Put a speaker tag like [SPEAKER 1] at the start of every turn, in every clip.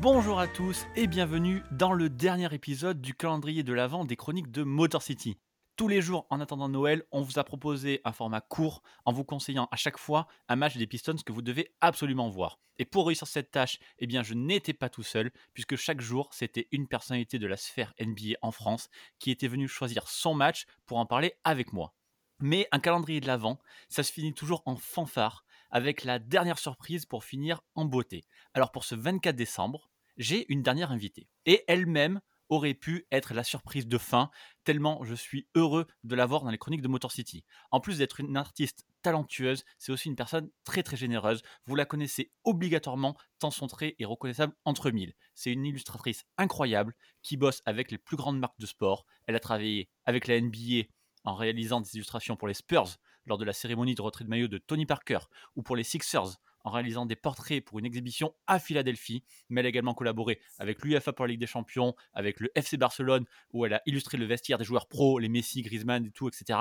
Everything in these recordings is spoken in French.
[SPEAKER 1] Bonjour à tous et bienvenue dans le dernier épisode du calendrier de l'Avent des chroniques de Motor City. Tous les jours en attendant Noël, on vous a proposé un format court en vous conseillant à chaque fois un match des Pistons que vous devez absolument voir. Et pour réussir cette tâche, eh bien je n'étais pas tout seul puisque chaque jour, c'était une personnalité de la sphère NBA en France qui était venue choisir son match pour en parler avec moi. Mais un calendrier de l'Avent, ça se finit toujours en fanfare avec la dernière surprise pour finir en beauté. Alors pour ce 24 décembre, j'ai une dernière invitée. Et elle-même aurait pu être la surprise de fin, tellement je suis heureux de la voir dans les chroniques de Motor City. En plus d'être une artiste talentueuse, c'est aussi une personne très très généreuse. Vous la connaissez obligatoirement, tant son trait est reconnaissable entre mille. C'est une illustratrice incroyable qui bosse avec les plus grandes marques de sport. Elle a travaillé avec la NBA en réalisant des illustrations pour les Spurs lors de la cérémonie de retrait de maillot de Tony Parker ou pour les Sixers en réalisant des portraits pour une exhibition à Philadelphie, mais elle a également collaboré avec l'UFA pour la Ligue des Champions, avec le FC Barcelone, où elle a illustré le vestiaire des joueurs pros, les Messi, Griezmann et tout, etc.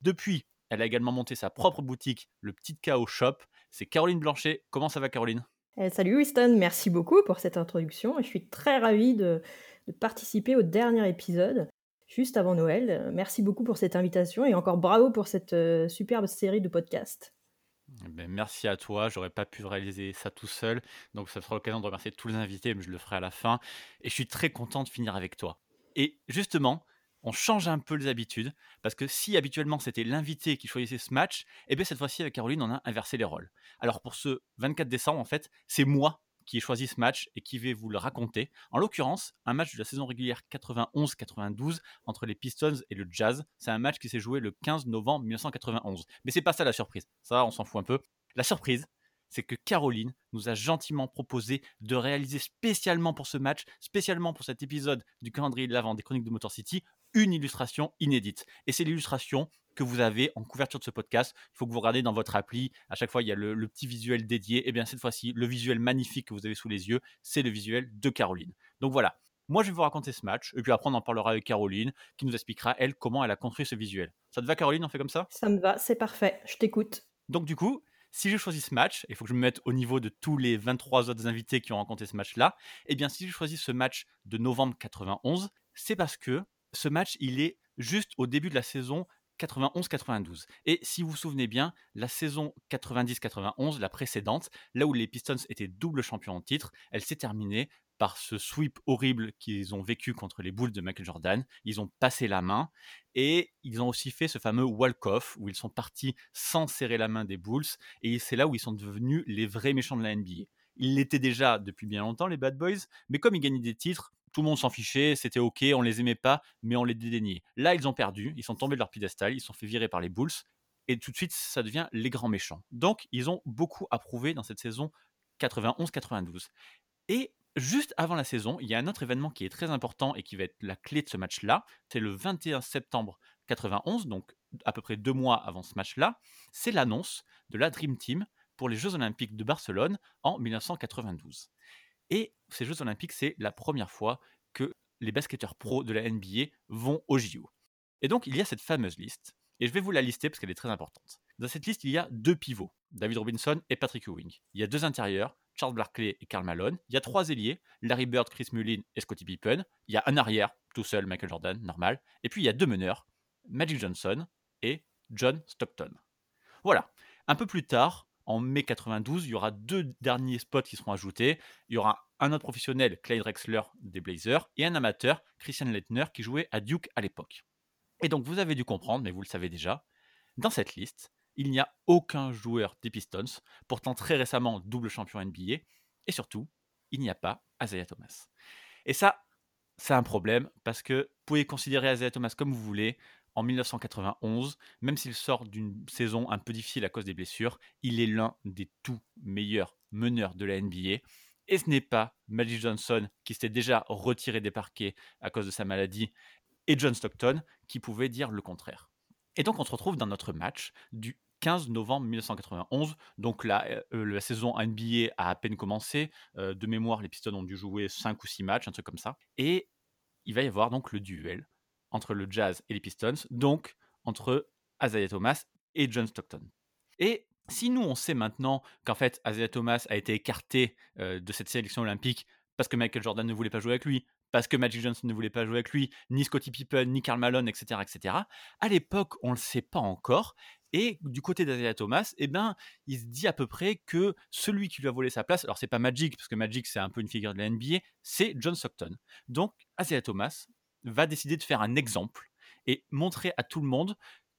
[SPEAKER 1] Depuis, elle a également monté sa propre boutique, le Petit Chaos Shop. C'est Caroline Blanchet. Comment ça va, Caroline?
[SPEAKER 2] Eh, Salut Winston, merci beaucoup pour cette introduction. Je suis très ravie de participer au dernier épisode juste avant Noël. Merci beaucoup pour cette invitation et encore bravo pour cette euh, superbe série de podcasts.
[SPEAKER 1] Eh ben, merci à toi, j'aurais pas pu réaliser ça tout seul, donc ça sera l'occasion de remercier tous les invités, mais je le ferai à la fin. Et je suis très content de finir avec toi. Et justement, on change un peu les habitudes, parce que si habituellement c'était l'invité qui choisissait ce match, et eh bien cette fois-ci avec Caroline, on a inversé les rôles. Alors pour ce 24 décembre, en fait, c'est moi qui ai choisi ce match et qui vais vous le raconter. En l'occurrence, un match de la saison régulière 91-92 entre les Pistons et le Jazz. C'est un match qui s'est joué le 15 novembre 1991. Mais c'est pas ça la surprise. Ça, on s'en fout un peu. La surprise, c'est que Caroline nous a gentiment proposé de réaliser spécialement pour ce match, spécialement pour cet épisode du calendrier de l'avant des chroniques de Motor City, une illustration inédite. Et c'est l'illustration que vous avez en couverture de ce podcast. Il faut que vous regardez dans votre appli. À chaque fois, il y a le, petit visuel dédié. Et eh bien cette fois-ci, le visuel magnifique que vous avez sous les yeux, c'est le visuel de Caroline. Donc voilà. Moi, je vais vous raconter ce match, et puis après, on en parlera avec Caroline, qui nous expliquera, elle, comment elle a construit ce visuel. Ça te va, Caroline? On fait comme ça?
[SPEAKER 2] Ça me va, c'est parfait. Je t'écoute.
[SPEAKER 1] Donc, du coup, si j'ai choisi ce match, il faut que je me mette au niveau de tous les 23 autres invités qui ont rencontré ce match-là, et eh bien, si j'ai choisi ce match de novembre 91, c'est parce que ce match, il est juste au début de la saison 91-92. Et si vous vous souvenez bien, la saison 90-91, la précédente, là où les Pistons étaient double champions en titre, elle s'est terminée par ce sweep horrible qu'ils ont vécu contre les Bulls de Michael Jordan. Ils ont passé la main et ils ont aussi fait ce fameux walk-off où ils sont partis sans serrer la main des Bulls et c'est là où ils sont devenus les vrais méchants de la NBA. Ils l'étaient déjà depuis bien longtemps, les Bad Boys, mais comme ils gagnaient des titres, tout le monde s'en fichait, c'était ok, on les aimait pas, mais on les dédaignait. Là, ils ont perdu, ils sont tombés de leur piédestal, ils sont fait virer par les Bulls, et tout de suite, ça devient les grands méchants. Donc, ils ont beaucoup approuvé dans cette saison 91-92. Et juste avant la saison, il y a un autre événement qui est très important et qui va être la clé de ce match-là. C'est le 21 septembre 91, donc à peu près deux mois avant ce match-là. C'est l'annonce de la Dream Team pour les Jeux Olympiques de Barcelone en 1992. Et ces Jeux Olympiques, c'est la première fois que les basketteurs pros de la NBA vont au JO. Et donc, il y a cette fameuse liste, et je vais vous la lister parce qu'elle est très importante. Dans cette liste, il y a deux pivots, David Robinson et Patrick Ewing. Il y a deux intérieurs, Charles Barkley et Karl Malone. Il y a trois ailiers, Larry Bird, Chris Mullin et Scottie Pippen. Il y a un arrière, tout seul, Michael Jordan, normal. Et puis il y a deux meneurs, Magic Johnson et John Stockton. Voilà. Un peu plus tard, en mai 92, il y aura deux derniers spots qui seront ajoutés. Il y aura un autre professionnel, Clyde Drexler des Blazers, et un amateur, Christian Leitner, qui jouait à Duke à l'époque. Et donc vous avez dû comprendre, mais vous le savez déjà, dans cette liste, il n'y a aucun joueur des Pistons, pourtant très récemment double champion NBA, et surtout, il n'y a pas Isaiah Thomas. Et ça, c'est un problème, parce que vous pouvez considérer Isaiah Thomas comme vous voulez, en 1991, même s'il sort d'une saison un peu difficile à cause des blessures, il est l'un des tout meilleurs meneurs de la NBA. Et ce n'est pas Magic Johnson qui s'était déjà retiré des parquets à cause de sa maladie et John Stockton qui pouvait dire le contraire. Et donc on se retrouve dans notre match du 15 novembre 1991. Donc la, euh, la saison NBA a à peine commencé. Euh, de mémoire, les Pistons ont dû jouer 5 ou 6 matchs, un truc comme ça. Et il va y avoir donc le duel entre le Jazz et les Pistons, donc entre Isaiah Thomas et John Stockton. Et si nous, on sait maintenant qu'en fait, Isaiah Thomas a été écarté euh, de cette sélection olympique parce que Michael Jordan ne voulait pas jouer avec lui, parce que Magic Johnson ne voulait pas jouer avec lui, ni Scottie Pippen, ni Karl Malone, etc., etc. À l'époque, on ne le sait pas encore. Et du côté d'Azaya Thomas, eh ben, il se dit à peu près que celui qui lui a volé sa place, alors c'est pas Magic, parce que Magic c'est un peu une figure de la NBA, c'est John Stockton. Donc Isaiah Thomas va décider de faire un exemple et montrer à tout le monde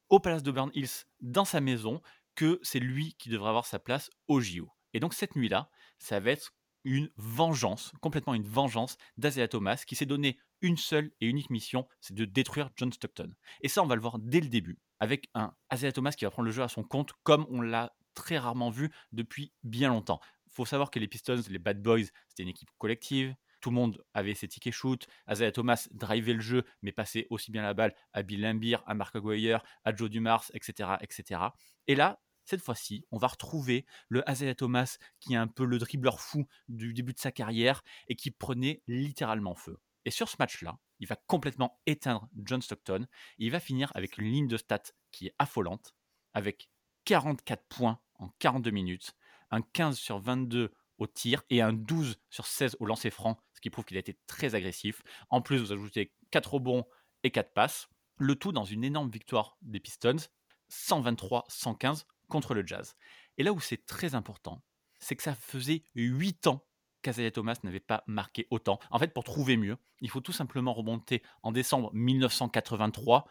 [SPEAKER 1] au Palace de Hills, dans sa maison, que c'est lui qui devrait avoir sa place au JO. Et donc cette nuit-là, ça va être une vengeance, complètement une vengeance d'Azea Thomas qui s'est donné une seule et unique mission, c'est de détruire John Stockton. Et ça, on va le voir dès le début, avec un Azea Thomas qui va prendre le jeu à son compte, comme on l'a très rarement vu depuis bien longtemps. Faut savoir que les Pistons, les Bad Boys, c'était une équipe collective. Tout le monde avait ses tickets shoot. Azea Thomas drivait le jeu, mais passait aussi bien la balle à Bill Lambier, à Mark Aguirre, à Joe Dumars, etc., etc. Et là, cette fois-ci, on va retrouver le Isaiah Thomas qui est un peu le dribbleur fou du début de sa carrière et qui prenait littéralement feu. Et sur ce match-là, il va complètement éteindre John Stockton. Il va finir avec une ligne de stats qui est affolante, avec 44 points en 42 minutes, un 15 sur 22 au tir et un 12 sur 16 au lancer franc, ce qui prouve qu'il a été très agressif. En plus, vous ajoutez 4 rebonds et 4 passes. Le tout dans une énorme victoire des Pistons, 123-115 contre le Jazz. Et là où c'est très important, c'est que ça faisait 8 ans qu'Azaya Thomas n'avait pas marqué autant. En fait, pour trouver mieux, il faut tout simplement remonter en décembre 1983.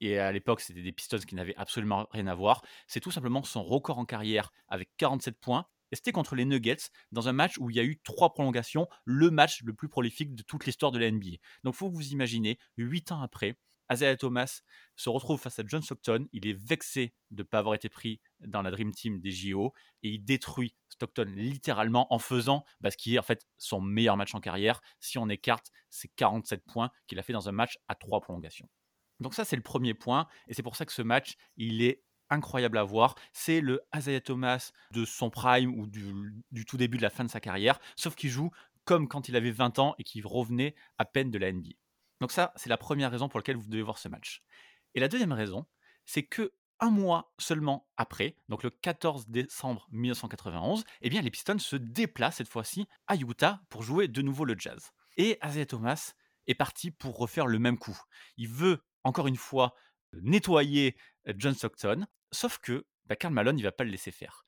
[SPEAKER 1] Et à l'époque, c'était des Pistons qui n'avaient absolument rien à voir. C'est tout simplement son record en carrière avec 47 points. Et c'était contre les Nuggets dans un match où il y a eu trois prolongations, le match le plus prolifique de toute l'histoire de la NBA. Donc, faut vous imaginez, 8 ans après, Isaiah Thomas se retrouve face à John Stockton. Il est vexé de ne pas avoir été pris dans la Dream Team des JO et il détruit Stockton littéralement en faisant bah, ce qui est en fait son meilleur match en carrière. Si on écarte, c'est 47 points qu'il a fait dans un match à trois prolongations. Donc ça, c'est le premier point et c'est pour ça que ce match, il est incroyable à voir. C'est le Isaiah Thomas de son prime ou du, tout début de la fin de sa carrière, sauf qu'il joue comme quand il avait 20 ans et qu'il revenait à peine de la NBA. Donc ça, c'est la première raison pour laquelle vous devez voir ce match. Et la deuxième raison, c'est que un mois seulement après, donc le 14 décembre 1991, eh bien les Pistons se déplacent cette fois-ci à Utah pour jouer de nouveau le jazz. Et Isaiah Thomas est parti pour refaire le même coup. Il veut encore une fois nettoyer John Stockton, sauf que bah, Karl Malone, il va pas le laisser faire.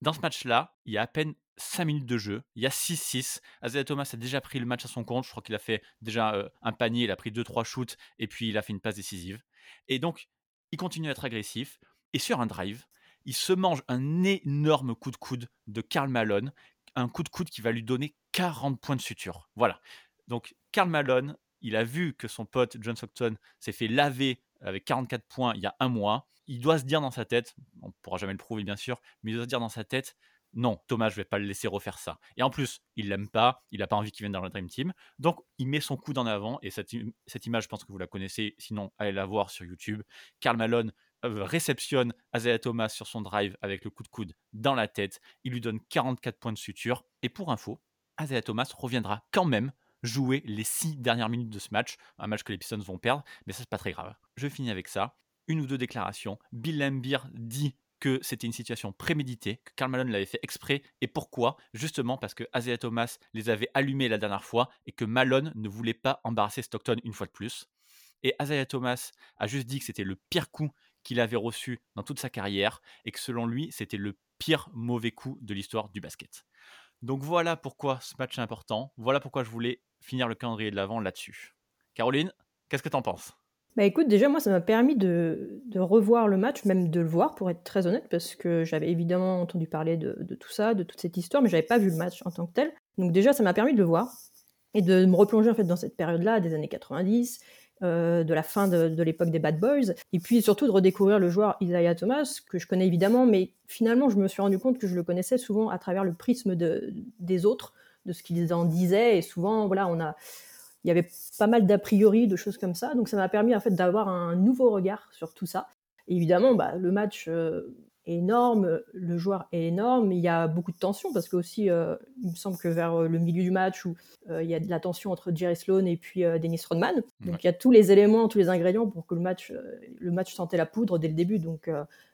[SPEAKER 1] Dans ce match-là, il y a à peine 5 minutes de jeu. Il y a 6-6. Azea Thomas a déjà pris le match à son compte. Je crois qu'il a fait déjà un panier, il a pris 2-3 shoots et puis il a fait une passe décisive. Et donc, il continue à être agressif. Et sur un drive, il se mange un énorme coup de coude de Karl Malone. Un coup de coude qui va lui donner 40 points de suture. Voilà. Donc, Karl Malone, il a vu que son pote John Stockton s'est fait laver avec 44 points il y a un mois. Il doit se dire dans sa tête, on ne pourra jamais le prouver bien sûr, mais il doit se dire dans sa tête, non, Thomas, je vais pas le laisser refaire ça. Et en plus, il l'aime pas, il n'a pas envie qu'il vienne dans la Dream Team. Donc, il met son coude en avant. Et cette, image, je pense que vous la connaissez. Sinon, allez la voir sur YouTube. Karl Malone euh, réceptionne Azalea Thomas sur son drive avec le coup de coude dans la tête. Il lui donne 44 points de suture. Et pour info, Azalea Thomas reviendra quand même jouer les 6 dernières minutes de ce match. Un match que les Pistons vont perdre, mais ça, c'est pas très grave. Je finis avec ça. Une ou deux déclarations. Bill Lambier dit que c'était une situation préméditée, que Karl Malone l'avait fait exprès. Et pourquoi? Justement parce que Isaiah Thomas les avait allumés la dernière fois et que Malone ne voulait pas embarrasser Stockton une fois de plus. Et Isaiah Thomas a juste dit que c'était le pire coup qu'il avait reçu dans toute sa carrière et que selon lui, c'était le pire mauvais coup de l'histoire du basket. Donc voilà pourquoi ce match est important. Voilà pourquoi je voulais finir le calendrier de l'avant là-dessus. Caroline, qu'est-ce que t'en penses?
[SPEAKER 2] Bah écoute, déjà, moi, ça m'a permis de, de, revoir le match, même de le voir, pour être très honnête, parce que j'avais évidemment entendu parler de, de, tout ça, de toute cette histoire, mais j'avais pas vu le match en tant que tel. Donc déjà, ça m'a permis de le voir et de me replonger en fait dans cette période-là, des années 90, euh, de la fin de, l'époque des Bad Boys, et puis surtout de redécouvrir le joueur Isaiah Thomas, que je connais évidemment, mais finalement, je me suis rendu compte que je le connaissais souvent à travers le prisme de, des autres, de ce qu'ils en disaient, et souvent, voilà, on a il y avait pas mal d'a priori, de choses comme ça. Donc ça m'a permis en fait d'avoir un nouveau regard sur tout ça. évidemment, bah, le match euh, énorme, le joueur est énorme, il y a beaucoup de tension parce que aussi, euh, il me semble que vers euh, le milieu du match où il y a de la tension entre Jerry Sloan et puis Dennis Rodman. Donc il y a tous les éléments, tous les ingrédients pour que le match, le match sentait la poudre dès le début. Donc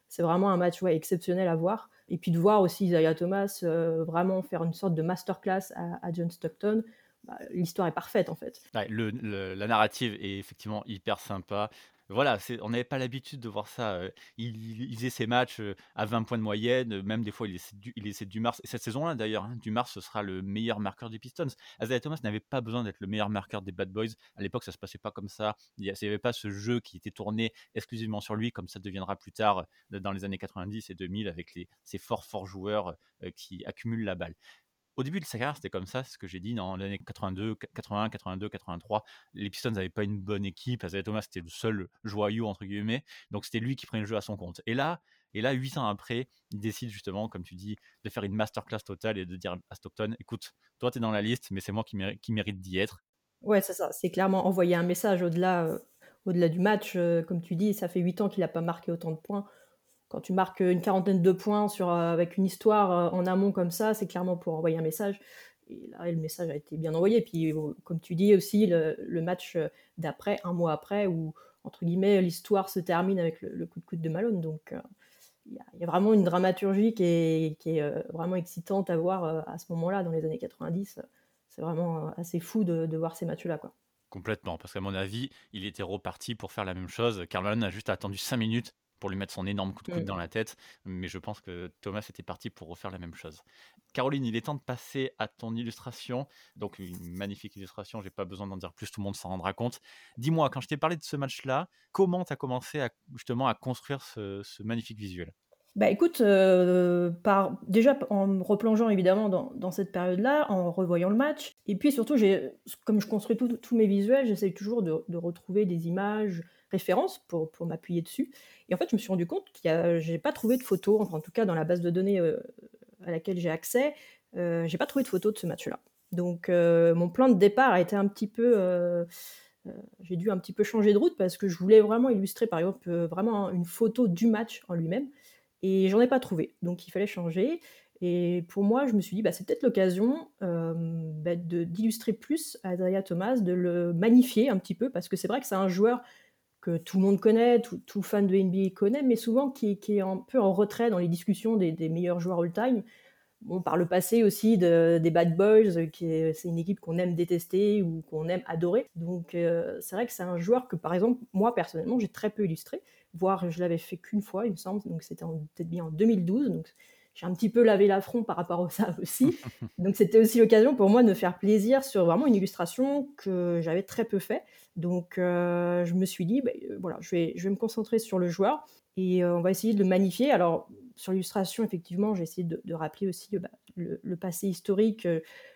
[SPEAKER 2] c'est vraiment un match ouais, exceptionnel à voir. Et puis de voir aussi Isaiah Thomas vraiment faire une sorte de masterclass à, à John Stockton. Bah, l'histoire est parfaite en fait.
[SPEAKER 1] la narrative est effectivement hyper sympa. Voilà, on n'avait pas l'habitude de voir ça. il, faisait ses matchs à 20 points de moyenne, même des fois il essaie du, il essaie. Et cette saison-là d'ailleurs, hein, du Mars ce sera le meilleur marqueur des Pistons. Isaiah Thomas n'avait pas besoin d'être le meilleur marqueur des Bad Boys. À l'époque, ça se passait pas comme ça. Il n'y avait pas ce jeu qui était tourné exclusivement sur lui, comme ça deviendra plus tard dans les années 90 et 2000 avec les, ces forts forts joueurs qui accumulent la balle au début de sa carrière, c'était comme ça, ce que j'ai dit dans l'année 82, 81, 82, 83. Les Pistons n'avaient pas une bonne équipe. Isaiah Thomas, c'était le seul joyau, entre guillemets. Donc, c'était lui qui prenait le jeu à son compte. Et là, et huit ans après, il décide justement, comme tu dis, de faire une masterclass totale et de dire à Stockton écoute, toi, tu dans la liste, mais c'est moi qui, mérite d'y être.
[SPEAKER 2] Ouais, c'est ça. C'est clairement envoyer un message au-delà euh, du match. Euh, comme tu dis, ça fait huit ans qu'il n'a pas marqué autant de points quand tu marques une quarantaine de points sur, euh, avec une histoire euh, en amont comme ça, c'est clairement pour envoyer un message. Et là, le message a été bien envoyé. Puis, euh, comme tu dis aussi, le, match d'après, un mois après, où, entre guillemets, l'histoire se termine avec le, coup de coude de Malone. Donc, il y, a vraiment une dramaturgie qui est, vraiment excitante à voir à ce moment-là, dans les années 90. C'est vraiment assez fou de, voir ces matchs-là. quoi.
[SPEAKER 1] Complètement, parce qu'à mon avis, il était reparti pour faire la même chose. Carl a juste attendu 5 minutes pour lui mettre son énorme coup de coude mmh. dans la tête. Mais je pense que Thomas était parti pour refaire la même chose. Caroline, il est temps de passer à ton illustration. Donc, une magnifique illustration, j'ai pas besoin d'en dire plus, tout le monde s'en rendra compte. Dis-moi, quand je t'ai parlé de ce match-là, comment tu as commencé à, justement à construire ce, magnifique visuel?
[SPEAKER 2] Bah écoute, euh, par, déjà en me replongeant évidemment dans, cette période-là, en revoyant le match, et puis surtout, comme je construis tous mes visuels, j'essaie toujours de, de, retrouver des images, référence pour, pour m'appuyer dessus. Et en fait, je me suis rendu compte que je n'ai pas trouvé de photos, enfin, en tout cas dans la base de données euh, à laquelle j'ai accès, euh, j'ai pas trouvé de photos de ce match-là. Donc euh, mon plan de départ a été un petit peu... Euh, j'ai dû un petit peu changer de route parce que je voulais vraiment illustrer par exemple vraiment une photo du match en lui-même et j'en ai pas trouvé. Donc il fallait changer. Et pour moi, je me suis dit, bah, c'est peut-être l'occasion euh, bah, d'illustrer plus Isaiah Thomas, de le magnifier un petit peu, parce que c'est vrai que c'est un joueur que tout le monde connaît, tout, tout, fan de NBA connaît, mais souvent qui, est un peu en retrait dans les discussions des, meilleurs joueurs all-time. Bon, par le passé aussi des Bad Boys, qui c'est une équipe qu'on aime détester ou qu'on aime adorer. Donc euh, c'est vrai que c'est un joueur que par exemple moi personnellement j'ai très peu illustré, voire je l'avais fait qu'une fois il me semble, donc c'était peut-être bien en 2012. Donc j'ai un petit peu lavé l'affront par rapport à ça aussi. Donc c'était aussi l'occasion pour moi de me faire plaisir sur vraiment une illustration que j'avais très peu fait. Donc euh, je me suis dit, bah, euh, voilà, je vais, je vais me concentrer sur le joueur et euh, on va essayer de le magnifier. Alors sur l'illustration, effectivement, j'ai essayé de, rappeler aussi bah, le, passé historique,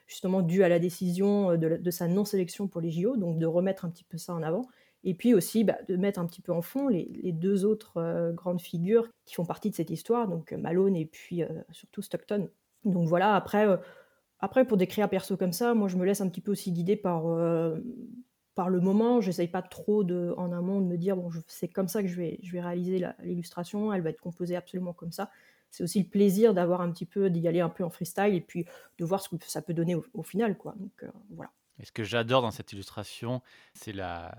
[SPEAKER 2] justement dû à la décision de, de sa non-sélection pour les JO, donc de remettre un petit peu ça en avant. Et puis aussi bah, de mettre un petit peu en fond les, deux autres euh, grandes figures qui font partie de cette histoire, donc euh, Malone et puis euh, surtout Stockton. Donc voilà, après, après pour décrire un perso comme ça, moi je me laisse un petit peu aussi guider par, par le moment. J'essaye pas trop de, en amont de me dire, bon, c'est comme ça que je vais, je vais réaliser l'illustration, elle va être composée absolument comme ça. C'est aussi le plaisir d'avoir un petit peu, d'y aller un peu en freestyle et puis de voir ce que ça peut donner au, au final. Quoi. Donc voilà.
[SPEAKER 1] Et ce que j'adore dans cette illustration, c'est la,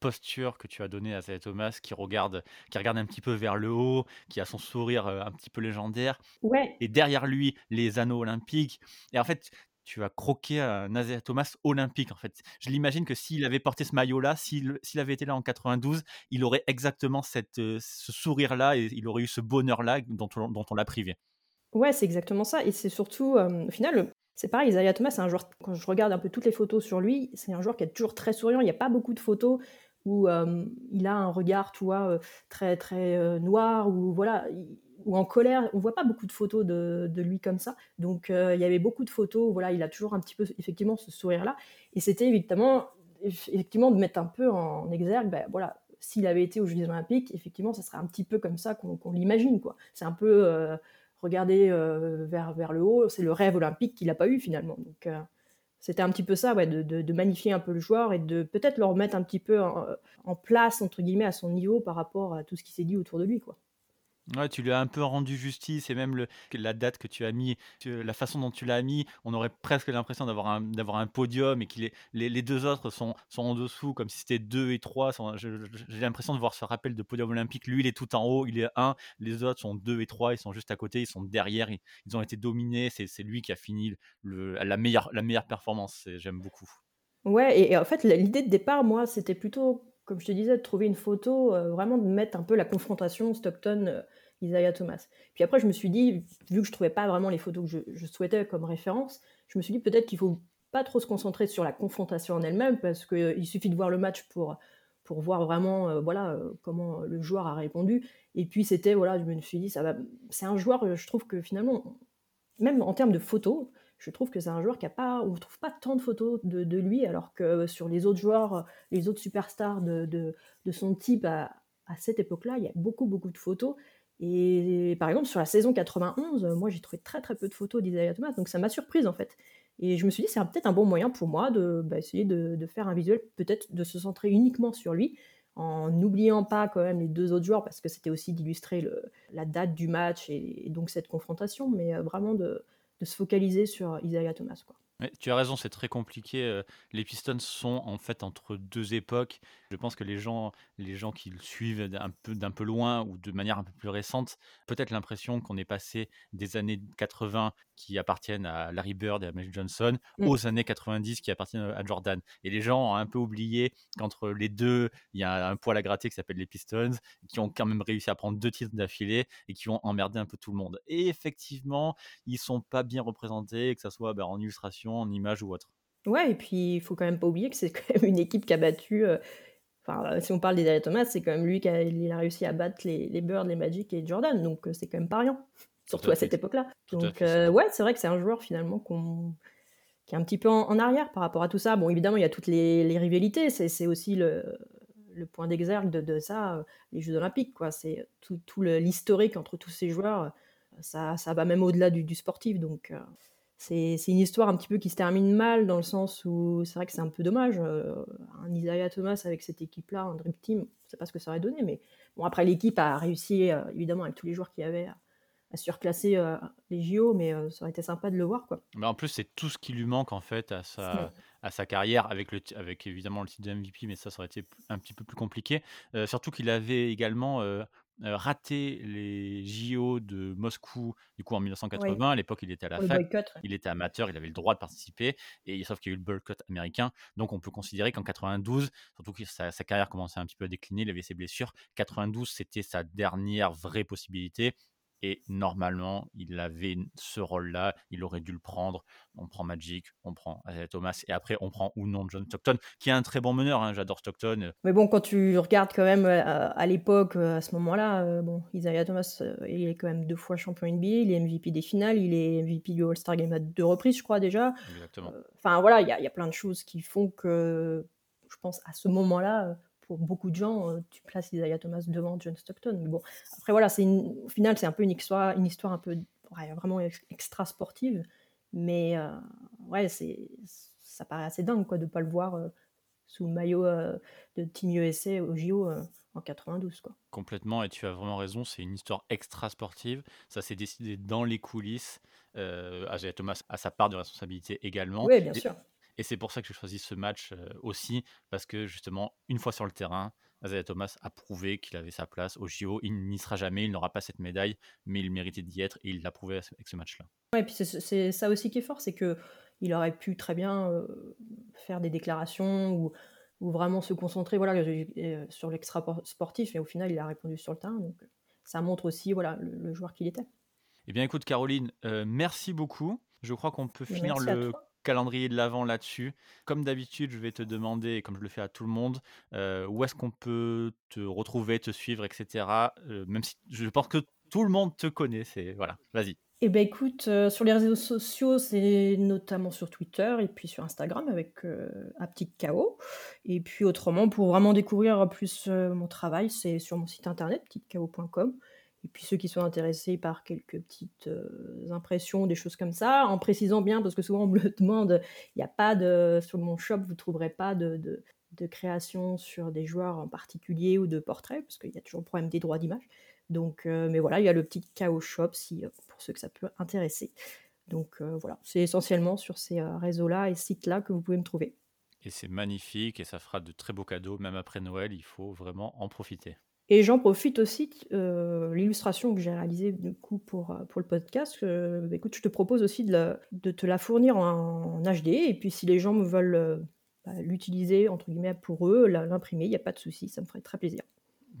[SPEAKER 1] posture que tu as donnée à Zaya Thomas, qui regarde, qui regarde un petit peu vers le haut, qui a son sourire euh, un petit peu légendaire.
[SPEAKER 2] Ouais.
[SPEAKER 1] Et derrière lui, les anneaux olympiques. Et en fait, tu as croqué un Isaiah Thomas olympique, en fait. Je l'imagine que s'il avait porté ce maillot-là, s'il avait été là en 92, il aurait exactement cette, euh, ce sourire-là et il aurait eu ce bonheur-là dont on, dont on l'a privé.
[SPEAKER 2] Ouais, c'est exactement ça. Et c'est surtout, euh, au final, c'est pareil, Isaiah Thomas, c'est un joueur, quand je regarde un peu toutes les photos sur lui, c'est un joueur qui est toujours très souriant. Il n'y a pas beaucoup de photos où euh, il a un regard, tu vois, euh, très, très euh, noir, ou voilà, ou en colère. On voit pas beaucoup de photos de, lui comme ça. Donc, il y avait beaucoup de photos voilà, il a toujours un petit peu, effectivement, ce sourire-là. Et c'était évidemment, effectivement, de mettre un peu en exergue, ben, voilà, s'il avait été aux Jeux Olympiques, effectivement, ça serait un petit peu comme ça qu'on l'imagine, quoi. C'est un peu regarder euh, vers, vers le haut, c'est le rêve olympique qu'il n'a pas eu finalement. Donc euh, c'était un petit peu ça, ouais, de, de, magnifier un peu le joueur et de peut-être le remettre un petit peu en, place, entre guillemets, à son niveau par rapport à tout ce qui s'est dit autour de lui. Quoi.
[SPEAKER 1] Ouais, tu lui as un peu rendu justice et même le la date que tu as mis, la façon dont tu l'as mis, on aurait presque l'impression d'avoir un d'avoir un podium et qu'il est les les 2 autres sont sont en dessous comme si c'était 2 et 3 sont je je j'ai l'impression de voir ce rappel de podium olympique. Lui, il est tout en haut, il est 1, les autres sont 2 et 3, ils sont juste à côté, ils sont derrière, ils ont été dominés, c'est lui qui a fini le la meilleure la meilleure performance j'aime beaucoup.
[SPEAKER 2] Ouais et en fait, l'idée de départ, moi, c'était plutôt, comme je te disais, de trouver une photo, heu, vraiment de mettre un peu la confrontation Stockton, heu, Isaiah Thomas. Puis après, je me suis dit, vu que je trouvais pas vraiment les photos que je souhaitais comme référence, je me suis dit peut-être qu'il faut pas trop se concentrer sur la confrontation en elle-même parce qu'il suffit de voir le match pour pour voir vraiment, voilà, comment le joueur a répondu et puis c'était voilà, je me suis dit: «Ça va» c'est un joueur, je trouve que finalement, même en termes de photos, je trouve que c'est un joueur qui a pas on ne trouve pas tant de photos de de lui alors que sur les autres joueurs, les autres superstars de de son type à cette époque-là, il y a beaucoup, beaucoup de photos. Et par exemple sur la saison 91, moi j'ai trouvé très, très peu de photos d'Isaiah Thomas, donc ça m'a surprise en fait. Et je me suis dit: «C'est peut-être un bon moyen pour moi de, bah, essayer de de faire un visuel, peut-être de se centrer uniquement sur lui, en n'oubliant pas quand même les 2 autres joueurs» parce que c'était aussi d'illustrer la date du match et donc cette confrontation, mais vraiment de se focaliser sur Isaiah Thomas,
[SPEAKER 1] tu as raison, c'est très compliqué, heu, les Pistons sont en fait entre 2 époques. Je pense que les gens les gens qui le suivent d'un peu d'un peu loin ou de manière un peu plus récente, peut-être l'impression qu'on est passé des années 80 qui appartiennent à Larry Bird et à Magic Johnson,
[SPEAKER 2] Mmh.
[SPEAKER 1] aux années 90 qui appartiennent à Jordan et les gens ont un peu oublié qu'entre les 2, il y a un poil à gratter qui s'appelle les Pistons, qui ont quand même réussi à prendre 2 titres d'affilée et qui ont emmerdé un peu tout le monde et effectivement, ils sont pas bien représentés, que ça soit, bah, en illustration, en image ou autre.
[SPEAKER 2] Ouais et puis il faut quand même pas oublier que c'est quand même une équipe qui a battu, heu, enfin, heu, si on parle d'Isaiah Thomas, c'est quand même lui qui a il a réussi à battre les les Bird, les Magic et Jordan, donc heu, c'est quand même pas rien, surtout
[SPEAKER 1] à
[SPEAKER 2] cette époque-là. Donc
[SPEAKER 1] vrai.
[SPEAKER 2] ouais, c'est vrai que c'est un joueur finalement qu'on qui est un petit peu en en arrière par rapport à tout ça. Bon, évidemment, il y a toutes les les rivalités, c'est aussi le le point d'exergue de de ça, heu, les jeux olympiques, quoi. C'est tout tout l'historique entre tous ces joueurs, heu, ça ça va même au-delà du du sportif, donc heu, c'est une histoire un petit peu qui se termine mal dans le sens où c'est vrai que c'est un peu dommage, un Isaiah Thomas avec cette équipe-là, un dream team, je sais pas ce que ça aurait donné, mais bon après l'équipe a réussi, évidemment avec tous les joueurs qu'il y avait à à surclasser, les JO, mais ça aurait été sympa de le voir, quoi.
[SPEAKER 1] Mais en plus, c'est tout ce qui lui manque en fait à sa à sa carrière avec le avec évidemment le titre de MVP, mais ça, ça aurait été un petit peu plus compliqué. Surtout qu'il avait également, raté les JO de Moscou, du coup en
[SPEAKER 2] Oui,
[SPEAKER 1] 1980. À l'époque, il était à la fac,
[SPEAKER 2] boycott, ouais.
[SPEAKER 1] il était amateur, il avait le droit de participer et sauf qu'il y a eu le boycott américain. Donc on peut considérer qu'en 92, surtout que sa sa carrière commençait un petit peu à décliner, il avait ses blessures. 92, c'était sa dernière vraie possibilité et normalement, il avait ce rôle-là, il aurait dû le prendre. On prend Magic, on prend Isaiah Thomas et après on prend ou non John Stockton, qui est un très bon meneur, hein, j'adore Stockton, heu,
[SPEAKER 2] Mais bon, quand tu regardes quand même, heu, à à l'époque, à ce moment-là, bon, Isaiah Thomas, il est quand même 2 fois champion NBA, il est MVP des finales, il est MVP du All-Star Game à 2 reprises, je crois déjà.
[SPEAKER 1] exactement.
[SPEAKER 2] Enfin voilà, il y y a plein de choses qui font que, je pense à ce moment-là, pour beaucoup de gens, heu, tu places Isaiah Thomas devant John Stockton. Mais bon, après voilà, c'est une au final, c'est un peu une histoire une histoire un peu ouais, vraiment ex extra sportive, mais heu, ouais, c'est ça paraît assez dingue quoi de pas le voir, heu, sous le maillot, de Team USA aux JO, en 92 quoi.
[SPEAKER 1] Complètement et tu as vraiment raison, c'est une histoire extra sportive. Ça s'est décidé dans les coulisses. Isaiah Thomas a sa part de responsabilité également
[SPEAKER 2] Oui, bien sûr.
[SPEAKER 1] Et c'est pour ça que j'ai choisi ce match, heu, aussi parce que justement, une fois sur le terrain, Isaiah Thomas a prouvé qu'il avait sa place aux JO. Il n'y sera jamais, il n'aura pas cette médaille, mais il méritait d'y être et il l'a prouvé avec ce match-là.
[SPEAKER 2] Ouais et puis c'est ça aussi qui est fort, c'est qu'il aurait pu très bien, heu, faire des déclarations ou ou vraiment se concentrer, voilà, heu, sur l'extra por sportif et au final, il a répondu sur le terrain donc ça montre aussi, voilà, le le joueur qu'il était.
[SPEAKER 1] Eh bien, écoute, Caroline, merci beaucoup. Je crois qu'on peut finir le. Calendrier de l'avent là-dessus. Comme d'habitude, je vais te demander, comme je le fais à tout le monde, heu, où est-ce qu'on peut te retrouver, te suivre, et cetera? Heu, même si je pense que tout le monde te connaît, c'est voilà, vas-y.
[SPEAKER 2] Et bah, écoute, heu, sur les réseaux sociaux, c'est notamment sur Twitter et puis sur Instagram avec, @petitecao et puis autrement pour vraiment découvrir plus, mon travail, c'est sur mon site internet petitecao.com et puis ceux qui sont intéressés par quelques petites, heu, impressions, des choses comme ça, en précisant bien parce que souvent on me le demande, il y a pas de sur mon shop, vous trouverez pas de de création sur des joueurs en particulier ou de portraits parce qu'il y a toujours le problème des droits d'image. Donc, mais voilà, il y a le petit KO Shop si, pour ceux que ça peut intéresser. Donc voilà, c'est essentiellement sur ces réseaux-là et sites-là que vous pouvez me trouver.
[SPEAKER 1] Et c'est magnifique et ça fera de très beaux cadeaux, même après Noël, il faut vraiment en profiter.
[SPEAKER 2] Et j'en profite aussi, l'illustration que j'ai réalisée du coup pour, pour le podcast, bah, écoute, je te propose aussi de, de te la fournir en, HD et puis si les gens me veulent bah, l'utiliser entre guillemets pour eux, l'imprimer, il n'y a pas de souci, ça me ferait très plaisir.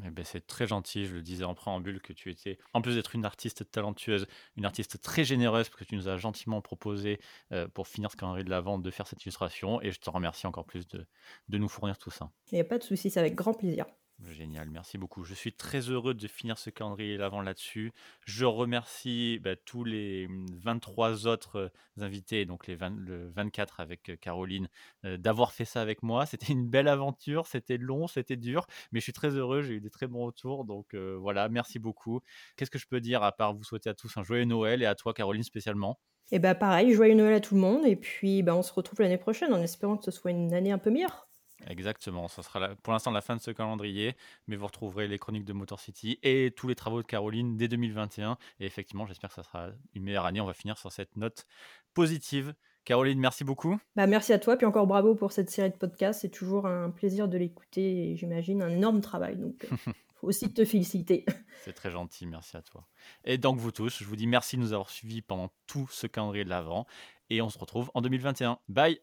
[SPEAKER 1] Eh ben, c'est très gentil, je le disais en préambule que tu étais, en plus d'être une artiste talentueuse, une artiste très généreuse, parce que tu nous as gentiment proposé euh, pour finir ce calendrier de la vente de faire cette illustration, et je te remercie encore plus de, de nous fournir tout ça.
[SPEAKER 2] Il n'y a pas de souci, c'est avec grand plaisir.
[SPEAKER 1] Génial, merci beaucoup. Je suis très heureux de finir ce calendrier l'avant là-dessus. Je remercie bah, tous les 23 mmh, autres euh, invités, donc les le 24 avec euh, Caroline, euh, d'avoir fait ça avec moi. C'était une belle aventure, c'était long, c'était dur, mais je suis très heureux, j'ai eu des très bons retours. Donc voilà, merci beaucoup. Qu'est-ce que je peux dire à part vous souhaiter à tous un joyeux Noël et à toi, Caroline, spécialement?
[SPEAKER 2] Eh bah pareil, joyeux Noël à tout le monde. Et puis bah, on se retrouve l'année prochaine en espérant que ce soit une année un peu meilleure.
[SPEAKER 1] Exactement, ça sera pour l'instant la fin de ce calendrier, mais vous retrouverez les chroniques de Motor City et tous les travaux de Caroline dès 2021. Et effectivement, j'espère que ça sera une meilleure année. On va finir sur cette note positive. Caroline, merci beaucoup.
[SPEAKER 2] Bah, merci à toi, puis encore bravo pour cette série de podcasts. C'est toujours un plaisir de l'écouter et j'imagine un énorme travail. Donc, il euh, faut aussi te féliciter.
[SPEAKER 1] C'est très gentil, merci à toi. Et donc, vous tous, je vous dis merci de nous avoir suivis pendant tout ce calendrier de l'Avent et on se retrouve en 2021. Bye